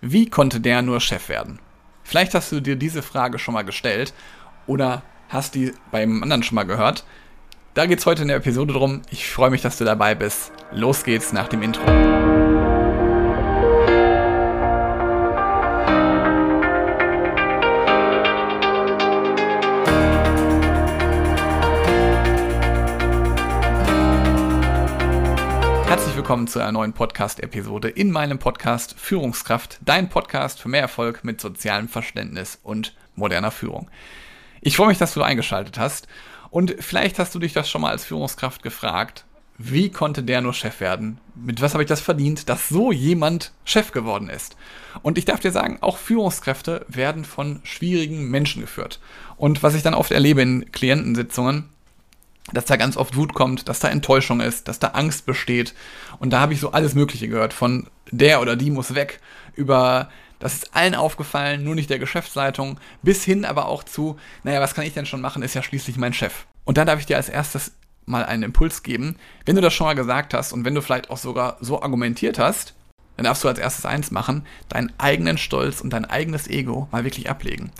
Wie konnte der nur Chef werden? Vielleicht hast du dir diese Frage schon mal gestellt oder hast die beim anderen schon mal gehört. Da geht es heute in der Episode drum. Ich freue mich, dass du dabei bist. Los geht's nach dem Intro. Herzlich willkommen zu einer neuen Podcast-Episode in meinem Podcast Führungskraft, dein Podcast für mehr Erfolg mit sozialem Verständnis und moderner Führung. Ich freue mich, dass du eingeschaltet hast und vielleicht hast du dich das schon mal als Führungskraft gefragt, wie konnte der nur Chef werden? Mit was habe ich das verdient, dass so jemand Chef geworden ist? Und ich darf dir sagen, auch Führungskräfte werden von schwierigen Menschen geführt. Und was ich dann oft erlebe in Klientensitzungen, dass da ganz oft Wut kommt, dass da Enttäuschung ist, dass da Angst besteht. Und da habe ich so alles Mögliche gehört, von der oder die muss weg, über das ist allen aufgefallen, nur nicht der Geschäftsleitung, bis hin aber auch zu, naja, was kann ich denn schon machen, ist ja schließlich mein Chef. Und dann darf ich dir als erstes mal einen Impuls geben. Wenn du das schon mal gesagt hast und wenn du vielleicht auch sogar so argumentiert hast, dann darfst du als erstes eins machen, deinen eigenen Stolz und dein eigenes Ego mal wirklich ablegen.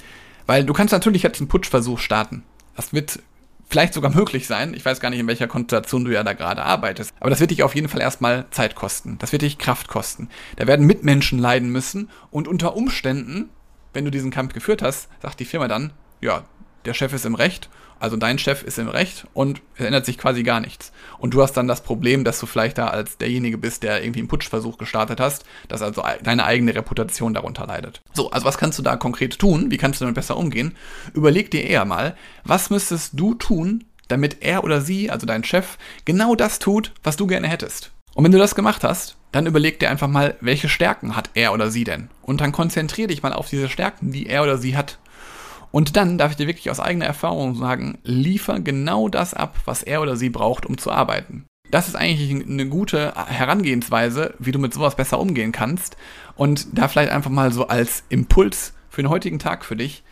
Weil du kannst natürlich jetzt einen Putschversuch starten. Das wird vielleicht sogar möglich sein. Ich weiß gar nicht, in welcher Konstellation du ja da gerade arbeitest. Aber das wird dich auf jeden Fall erstmal Zeit kosten. Das wird dich Kraft kosten. Da werden Mitmenschen leiden müssen und unter Umständen, wenn du diesen Kampf geführt hast, sagt die Firma dann, ja, der Chef ist im Recht also dein Chef ist im Recht und es ändert sich quasi gar nichts. Und du hast dann das Problem, dass du vielleicht da als derjenige bist, der irgendwie einen Putschversuch gestartet hast, dass also deine eigene Reputation darunter leidet. So, also was kannst du da konkret tun? Wie kannst du damit besser umgehen? Überleg dir eher mal, was müsstest du tun, damit er oder sie, also dein Chef, genau das tut, was du gerne hättest. Und wenn du das gemacht hast, dann überleg dir einfach mal, welche Stärken hat er oder sie denn? Und dann konzentriere dich mal auf diese Stärken, die er oder sie hat. Und dann darf ich dir wirklich aus eigener Erfahrung sagen, liefer genau das ab, was er oder sie braucht, um zu arbeiten. Das ist eigentlich eine gute Herangehensweise, wie du mit sowas besser umgehen kannst. Und da vielleicht einfach mal so als Impuls für den heutigen Tag für dich.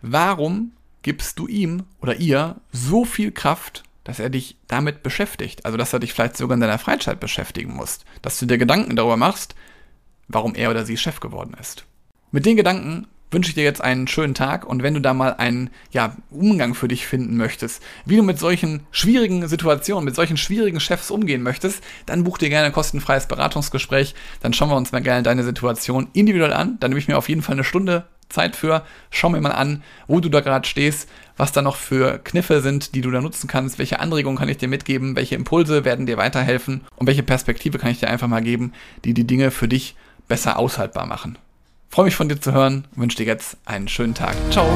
Warum gibst du ihm oder ihr so viel Kraft, dass er dich damit beschäftigt? Also, dass er dich vielleicht sogar in deiner Freizeit beschäftigen muss. Dass du dir Gedanken darüber machst, warum er oder sie Chef geworden ist. Mit den Gedanken wünsche ich dir jetzt einen schönen Tag und wenn du da mal einen ja, Umgang für dich finden möchtest, wie du mit solchen schwierigen Situationen, mit solchen schwierigen Chefs umgehen möchtest, dann buch dir gerne ein kostenfreies Beratungsgespräch. Dann schauen wir uns mal gerne deine Situation individuell an. Dann nehme ich mir auf jeden Fall eine Stunde Zeit für. Schau mir mal an, wo du da gerade stehst, was da noch für Kniffe sind, die du da nutzen kannst, welche Anregungen kann ich dir mitgeben, welche Impulse werden dir weiterhelfen und welche Perspektive kann ich dir einfach mal geben, die die Dinge für dich besser aushaltbar machen. Freue mich von dir zu hören, wünsche dir jetzt einen schönen Tag. Ciao.